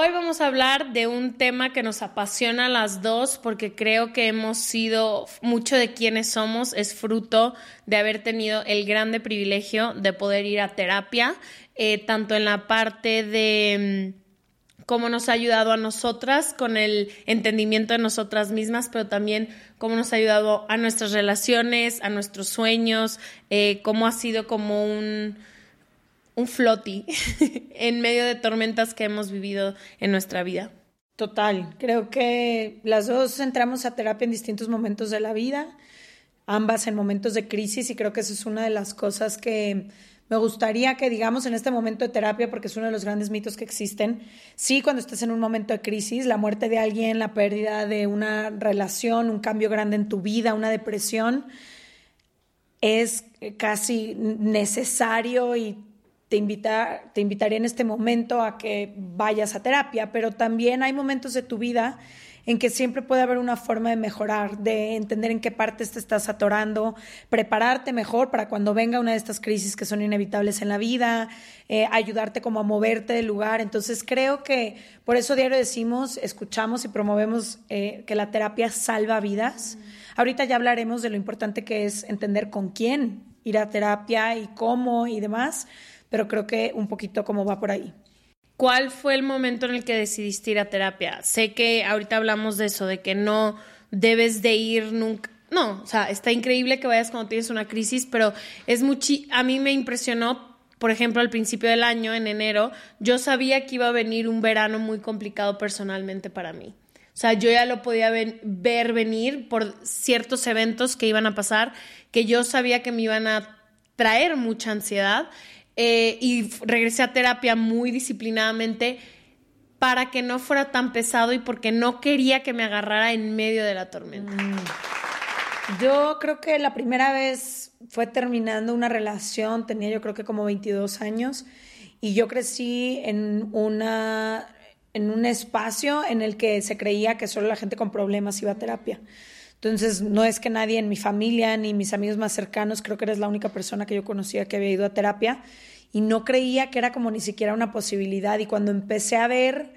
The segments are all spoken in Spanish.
Hoy vamos a hablar de un tema que nos apasiona a las dos porque creo que hemos sido, mucho de quienes somos. Es fruto de haber tenido el grande privilegio de poder ir a terapia, eh, tanto en la parte de mm, cómo nos ha ayudado a nosotras con el entendimiento de nosotras mismas, pero también cómo nos ha ayudado a nuestras relaciones, a nuestros sueños, eh, cómo ha sido como un un floti en medio de tormentas que hemos vivido en nuestra vida. Total, creo que las dos entramos a terapia en distintos momentos de la vida, ambas en momentos de crisis y creo que esa es una de las cosas que me gustaría que digamos en este momento de terapia, porque es uno de los grandes mitos que existen. Sí, cuando estás en un momento de crisis, la muerte de alguien, la pérdida de una relación, un cambio grande en tu vida, una depresión, es casi necesario y te, invita, te invitaría en este momento a que vayas a terapia, pero también hay momentos de tu vida en que siempre puede haber una forma de mejorar, de entender en qué partes te estás atorando, prepararte mejor para cuando venga una de estas crisis que son inevitables en la vida, eh, ayudarte como a moverte del lugar. Entonces creo que por eso diario decimos, escuchamos y promovemos eh, que la terapia salva vidas. Ahorita ya hablaremos de lo importante que es entender con quién ir a terapia y cómo y demás pero creo que un poquito como va por ahí. ¿Cuál fue el momento en el que decidiste ir a terapia? Sé que ahorita hablamos de eso, de que no debes de ir nunca. No, o sea, está increíble que vayas cuando tienes una crisis, pero es mucho. A mí me impresionó, por ejemplo, al principio del año, en enero, yo sabía que iba a venir un verano muy complicado personalmente para mí. O sea, yo ya lo podía ver venir por ciertos eventos que iban a pasar, que yo sabía que me iban a traer mucha ansiedad eh, y regresé a terapia muy disciplinadamente para que no fuera tan pesado y porque no quería que me agarrara en medio de la tormenta. Mm. Yo creo que la primera vez fue terminando una relación, tenía yo creo que como 22 años, y yo crecí en una en un espacio en el que se creía que solo la gente con problemas iba a terapia. Entonces, no es que nadie en mi familia ni mis amigos más cercanos, creo que eres la única persona que yo conocía que había ido a terapia y no creía que era como ni siquiera una posibilidad. Y cuando empecé a ver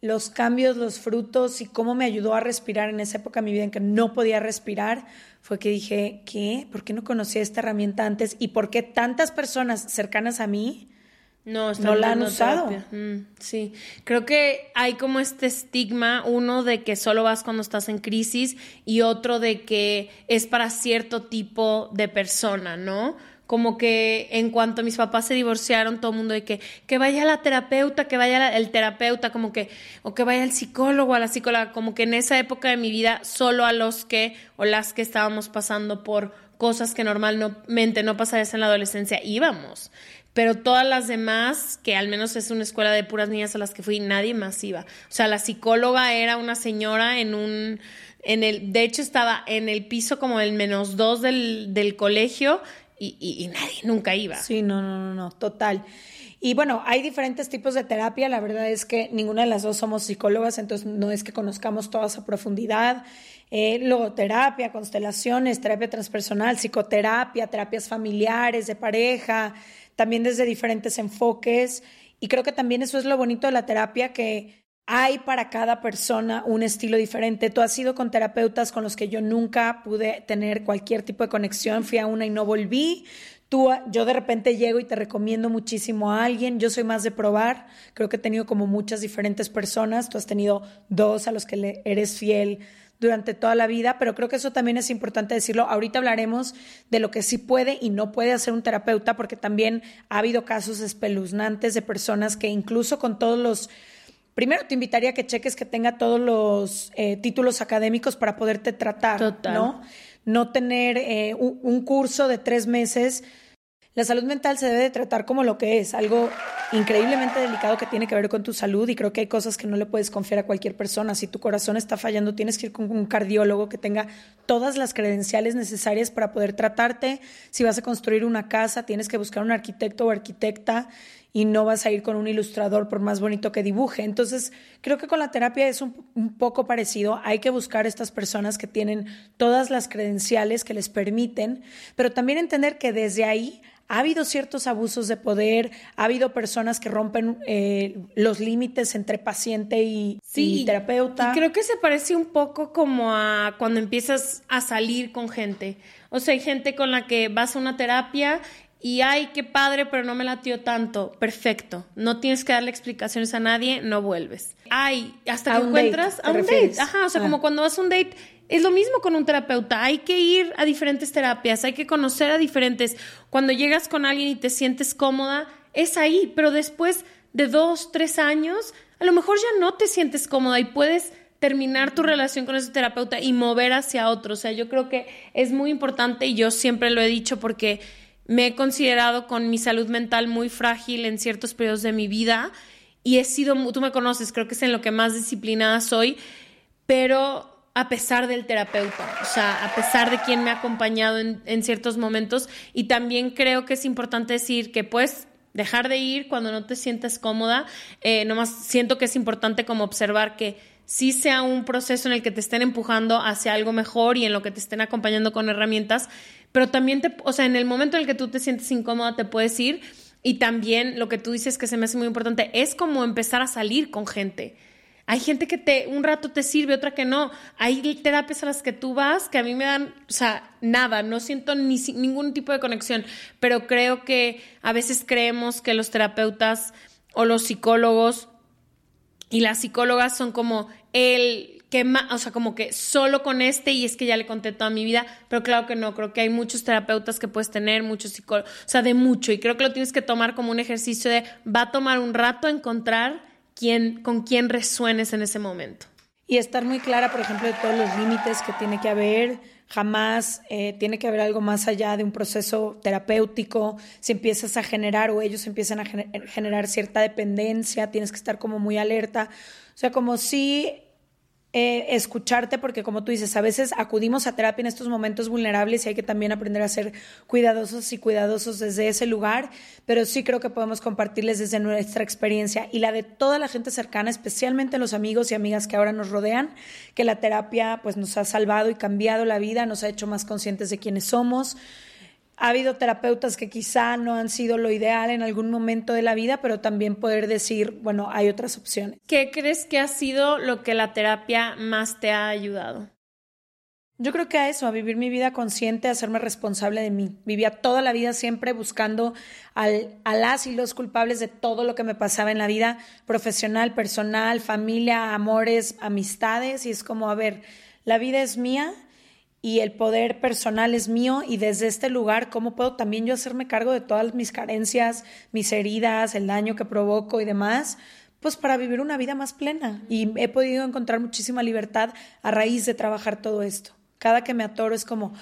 los cambios, los frutos y cómo me ayudó a respirar en esa época de mi vida en que no podía respirar, fue que dije, ¿qué? ¿Por qué no conocía esta herramienta antes? ¿Y por qué tantas personas cercanas a mí no, no la han usado. Mm, sí, creo que hay como este estigma, uno de que solo vas cuando estás en crisis y otro de que es para cierto tipo de persona, ¿no? Como que en cuanto mis papás se divorciaron, todo el mundo de que, que vaya la terapeuta, que vaya el terapeuta, como que, o que vaya el psicólogo, a la psicóloga, como que en esa época de mi vida, solo a los que o las que estábamos pasando por cosas que normalmente no pasarías en la adolescencia íbamos pero todas las demás, que al menos es una escuela de puras niñas a las que fui, nadie más iba. O sea, la psicóloga era una señora en un, en el, de hecho estaba en el piso como el menos dos del, del colegio y, y, nadie nunca iba. Sí, no, no, no, no, total. Y bueno, hay diferentes tipos de terapia. La verdad es que ninguna de las dos somos psicólogas, entonces no es que conozcamos todas a profundidad. Eh, logoterapia, constelaciones, terapia transpersonal, psicoterapia, terapias familiares, de pareja, también desde diferentes enfoques. Y creo que también eso es lo bonito de la terapia, que hay para cada persona un estilo diferente. Tú has ido con terapeutas con los que yo nunca pude tener cualquier tipo de conexión, fui a una y no volví. Tú, yo de repente llego y te recomiendo muchísimo a alguien. Yo soy más de probar. Creo que he tenido como muchas diferentes personas. Tú has tenido dos a los que eres fiel durante toda la vida, pero creo que eso también es importante decirlo. Ahorita hablaremos de lo que sí puede y no puede hacer un terapeuta, porque también ha habido casos espeluznantes de personas que incluso con todos los... Primero te invitaría a que cheques que tenga todos los eh, títulos académicos para poderte tratar, ¿no? No tener eh, un curso de tres meses la salud mental se debe de tratar como lo que es, algo increíblemente delicado que tiene que ver con tu salud y creo que hay cosas que no le puedes confiar a cualquier persona. Si tu corazón está fallando, tienes que ir con un cardiólogo que tenga todas las credenciales necesarias para poder tratarte. Si vas a construir una casa, tienes que buscar un arquitecto o arquitecta y no vas a ir con un ilustrador por más bonito que dibuje. Entonces, creo que con la terapia es un, un, poco parecido. Hay que buscar estas personas que tienen todas las credenciales que les permiten, pero también entender que desde ahí ha habido ciertos abusos de poder, ha habido personas que rompen eh, los límites entre paciente y, terapeuta. Y creo que se parece un poco como a cuando empiezas a salir con gente. O sea, hay gente con la que vas a una terapia y ay, qué padre, pero no me latió tanto. Perfecto. No tienes que darle explicaciones a nadie, no vuelves. Ay, hasta que encuentras a un date. Ajá, o sea, como ah. cuando vas a un date es lo mismo con un terapeuta, hay que ir a diferentes terapias, hay que conocer a diferentes. Cuando llegas con alguien y te sientes cómoda, es ahí, pero después de dos, tres años, a lo mejor ya no te sientes cómoda y puedes terminar tu relación con ese terapeuta y mover hacia otro. O sea, yo creo que es muy importante y yo siempre lo he dicho porque me he considerado con mi salud mental muy frágil en ciertos periodos de mi vida y he sido, tú me conoces, creo que es en lo que más disciplinada soy, pero a pesar del terapeuta, o sea, a pesar de quien me ha acompañado en, ciertos momentos. Y también creo que es importante decir que puedes dejar de ir cuando no te sientes cómoda. Eh, nomás siento que es importante como observar que sí sea un proceso en el que te estén empujando hacia algo mejor y en lo que te estén acompañando con herramientas, pero también te, o sea, en el momento en el que tú te sientes incómoda te puedes ir y también lo que tú dices que se me hace muy importante es como empezar a salir con gente. Hay gente que te un rato te sirve, otra que no. Hay terapias a las que tú vas que a mí me dan, o sea, nada, no siento ni, ningún tipo de conexión, pero creo que a veces creemos que los terapeutas o los psicólogos y las psicólogas son como el que más, o sea, como que solo con este y es que ya le conté toda mi vida, pero claro que no, creo que hay muchos terapeutas que puedes tener, muchos psicólogos, o sea, de mucho y creo que lo tienes que tomar como un ejercicio de va a tomar un rato encontrar quién, con quién resuenes en ese momento. Y estar muy clara, por ejemplo, de todos los límites que tiene que haber. Jamás eh, tiene que haber algo más allá de un proceso terapéutico. Si empiezas a generar o ellos empiezan a generar cierta dependencia, tienes que estar como muy alerta. O sea, como si eh, escucharte, porque como tú dices, a veces acudimos a terapia en estos momentos vulnerables y hay que también aprender a ser cuidadosos y cuidadosos desde ese lugar, pero sí creo que podemos compartirles desde nuestra experiencia y la de toda la gente cercana, especialmente los amigos y amigas que ahora nos rodean, que la terapia pues nos ha salvado y cambiado la vida, nos ha hecho más conscientes de quiénes somos ha habido terapeutas que quizá no han sido lo ideal en algún momento de la vida, pero también poder decir, bueno, hay otras opciones. ¿Qué crees que ha sido lo que la terapia más te ha ayudado? Yo creo que a eso, a vivir mi vida consciente, a hacerme responsable de mí. Vivía toda la vida siempre buscando al, a las y los culpables de todo lo que me pasaba en la vida profesional, personal, familia, amores, amistades. Y es como, a ver, la vida es mía y el poder personal es mío y desde este lugar, ¿cómo puedo también yo hacerme cargo de todas mis carencias, mis heridas, el daño que provoco y demás? Pues para vivir una vida más plena. Y he podido encontrar muchísima libertad a raíz de trabajar todo esto. Cada que me atoro es como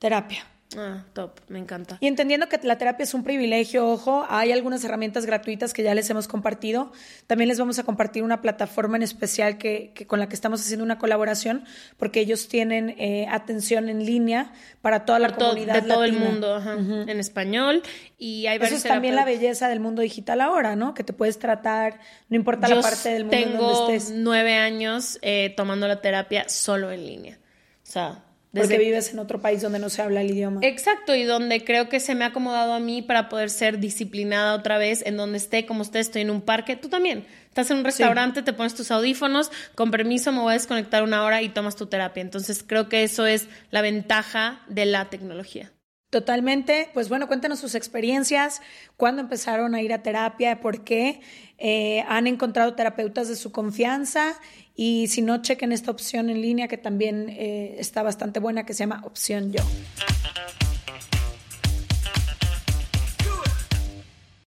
terapia Ah, top, me encanta. Y entendiendo que la terapia es un privilegio, ojo, hay algunas herramientas gratuitas que ya les hemos compartido. También les vamos a compartir una plataforma en especial que, con la que estamos haciendo una colaboración, porque ellos tienen eh, atención en línea para toda la comunidad. de todo el mundo, en español. Y hay Eso es también la belleza del mundo digital ahora, ¿no? Que te puedes tratar, no importa la parte del mundo donde estés. Tengo nueve años eh, tomando la terapia solo en línea. O sea, porque vives en otro país donde no se habla el idioma. Exacto, y donde creo que se me ha acomodado a mí para poder ser disciplinada otra vez en donde esté, como usted, estoy en un parque, tú también. Estás en un restaurante, te pones tus audífonos, con permiso me voy a desconectar una hora y tomas tu terapia. Entonces creo que eso es la ventaja de la tecnología. Totalmente. Pues bueno, cuéntanos sus experiencias, cuándo empezaron a ir a terapia, por qué, eh, han encontrado terapeutas de su confianza y si no, chequen esta opción en línea que también eh, está bastante buena, que se llama Opción Yo.